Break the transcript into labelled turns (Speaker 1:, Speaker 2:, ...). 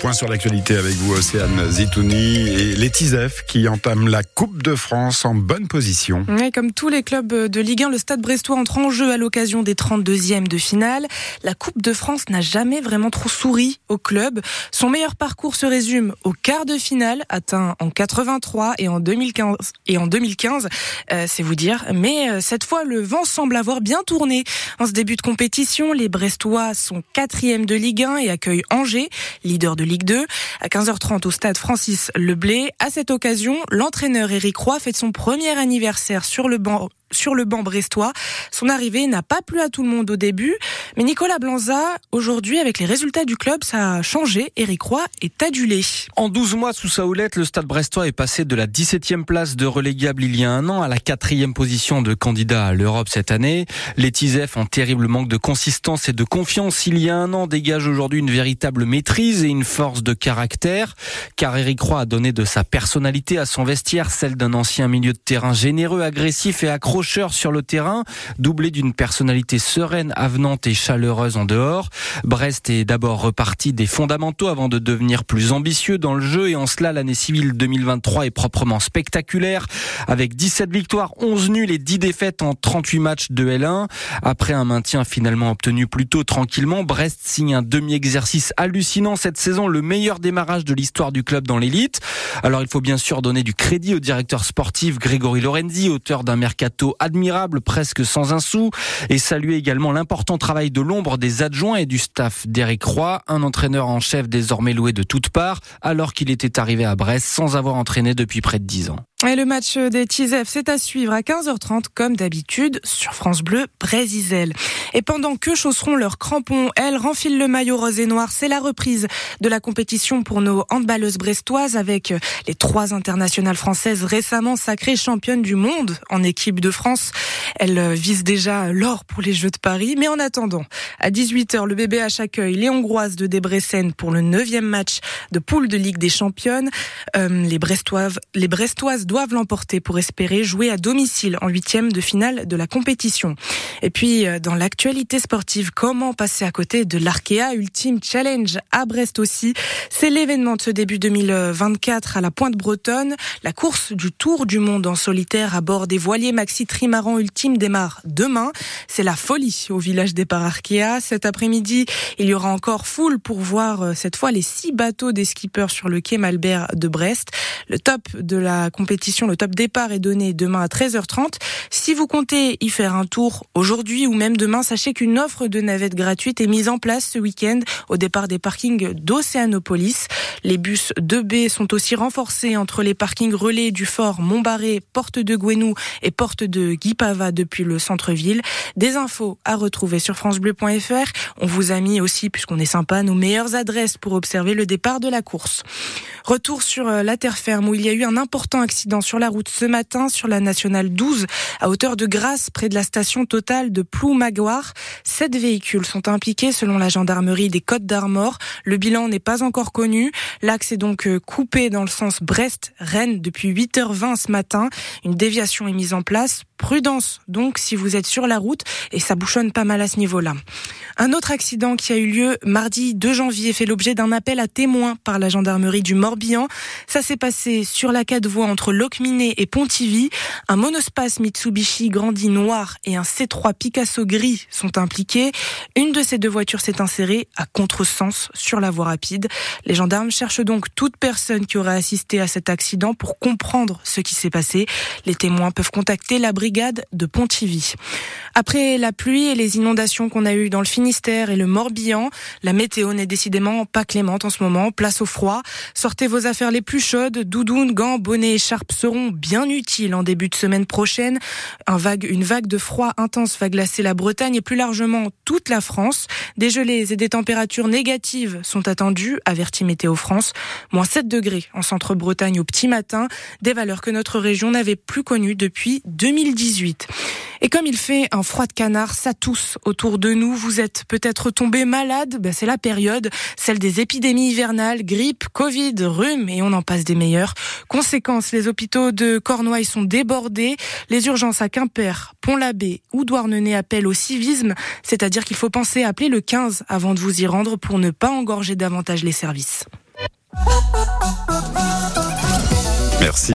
Speaker 1: point sur l'actualité avec vous, Océane Zitouni et les Tizef qui entament la Coupe de France en bonne position.
Speaker 2: comme tous les clubs de Ligue 1, le Stade Brestois entre en jeu à l'occasion des 32e de finale. La Coupe de France n'a jamais vraiment trop souri au club. Son meilleur parcours se résume au quart de finale, atteint en 83 et en 2015. Et en 2015, euh, c'est vous dire. Mais euh, cette fois, le vent semble avoir bien tourné. En ce début de compétition, les Brestois sont quatrième de Ligue 1 et accueillent Angers, leader de Ligue 2. À 15h30 au stade Francis Leblé. À cette occasion, l'entraîneur Eric Roy fête son premier anniversaire sur le banc sur le banc brestois. Son arrivée n'a pas plu à tout le monde au début, mais Nicolas Blanza, aujourd'hui, avec les résultats du club, ça a changé. Eric Roy est adulé.
Speaker 3: En 12 mois sous sa houlette, le stade brestois est passé de la 17e place de relégable il y a un an à la 4e position de candidat à l'Europe cette année. Les Tizef, en terrible manque de consistance et de confiance, il y a un an, dégagent aujourd'hui une véritable maîtrise et une force de caractère, car Eric Roy a donné de sa personnalité à son vestiaire, celle d'un ancien milieu de terrain généreux, agressif et accro sur le terrain, doublé d'une personnalité sereine, avenante et chaleureuse en dehors. Brest est d'abord reparti des fondamentaux avant de devenir plus ambitieux dans le jeu et en cela l'année civile 2023 est proprement spectaculaire avec 17 victoires, 11 nuls et 10 défaites en 38 matchs de L1. Après un maintien finalement obtenu plutôt tranquillement, Brest signe un demi-exercice hallucinant cette saison, le meilleur démarrage de l'histoire du club dans l'élite. Alors il faut bien sûr donner du crédit au directeur sportif Grégory Lorenzi, auteur d'un mercato admirable, presque sans un sou, et saluer également l'important travail de l'ombre des adjoints et du staff d'Éric Roy, un entraîneur en chef désormais loué de toutes parts, alors qu'il était arrivé à Brest sans avoir entraîné depuis près de dix ans.
Speaker 2: Et le match des Tizef, c'est à suivre à 15h30 comme d'habitude sur France Bleu Brésisel. Et pendant que chausseront leurs crampons, elles renfilent le maillot rose et noir. C'est la reprise de la compétition pour nos handballeuses brestoises avec les trois internationales françaises récemment sacrées championnes du monde en équipe de France. Elles visent déjà l'or pour les Jeux de Paris. Mais en attendant, à 18h, le BBH accueille les Hongroises de Debrecen pour le neuvième match de poule de Ligue des Championnes. Euh, les Brestoises, les Brestoises doivent l'emporter pour espérer jouer à domicile en huitième de finale de la compétition. Et puis, euh, dans l'actualité sportive, comment passer à côté de l'Arkea Ultime Challenge à Brest aussi? C'est l'événement de ce début 2024 à la Pointe Bretonne. La course du Tour du Monde en solitaire à bord des voiliers Maxi Trimaran Ultime démarre demain. C'est la folie au village départ Arkea. Cet après-midi, il y aura encore foule pour voir euh, cette fois les six bateaux des skippers sur le quai Malbert de Brest. Le top de la compétition le top départ est donné demain à 13h30. Si vous comptez y faire un tour aujourd'hui ou même demain, sachez qu'une offre de navette gratuite est mise en place ce week-end au départ des parkings d'Océanopolis. Les bus 2B sont aussi renforcés entre les parkings relais du fort Montbarré, porte de Gouenou et porte de Guipava depuis le centre-ville. Des infos à retrouver sur francebleu.fr. On vous a mis aussi, puisqu'on est sympa, nos meilleures adresses pour observer le départ de la course. Retour sur euh, la terre ferme où il y a eu un important accident sur la route ce matin sur la nationale 12 à hauteur de Grasse près de la station totale de Ploumagoire. Sept véhicules sont impliqués selon la gendarmerie des Côtes d'Armor. Le bilan n'est pas encore connu. L'axe est donc euh, coupé dans le sens Brest-Rennes depuis 8h20 ce matin. Une déviation est mise en place Prudence donc si vous êtes sur la route et ça bouchonne pas mal à ce niveau-là. Un autre accident qui a eu lieu mardi 2 janvier fait l'objet d'un appel à témoins par la gendarmerie du Morbihan. Ça s'est passé sur la 4 voies entre Locminé et Pontivy. Un monospace Mitsubishi grandi noir et un C3 Picasso gris sont impliqués. Une de ces deux voitures s'est insérée à contresens sur la voie rapide. Les gendarmes cherchent donc toute personne qui aurait assisté à cet accident pour comprendre ce qui s'est passé. Les témoins peuvent contacter la de Pontivy. Après la pluie et les inondations qu'on a eues dans le Finistère et le Morbihan, la météo n'est décidément pas clémente en ce moment. Place au froid. Sortez vos affaires les plus chaudes. Doudounes, gants, bonnets, écharpes seront bien utiles en début de semaine prochaine. Un vague, une vague de froid intense va glacer la Bretagne et plus largement toute la France. Des gelées et des températures négatives sont attendues, avertit Météo France. Moins 7 degrés en centre-Bretagne au petit matin. Des valeurs que notre région n'avait plus connues depuis et comme il fait un froid de canard, ça tousse autour de nous. Vous êtes peut-être tombé malade, ben, c'est la période, celle des épidémies hivernales, grippe, Covid, rhume, et on en passe des meilleurs. Conséquence, les hôpitaux de Cornouailles sont débordés, les urgences à Quimper, Pont-l'Abbé ou Douarnenez appellent au civisme, c'est-à-dire qu'il faut penser à appeler le 15 avant de vous y rendre pour ne pas engorger davantage les services.
Speaker 4: Merci.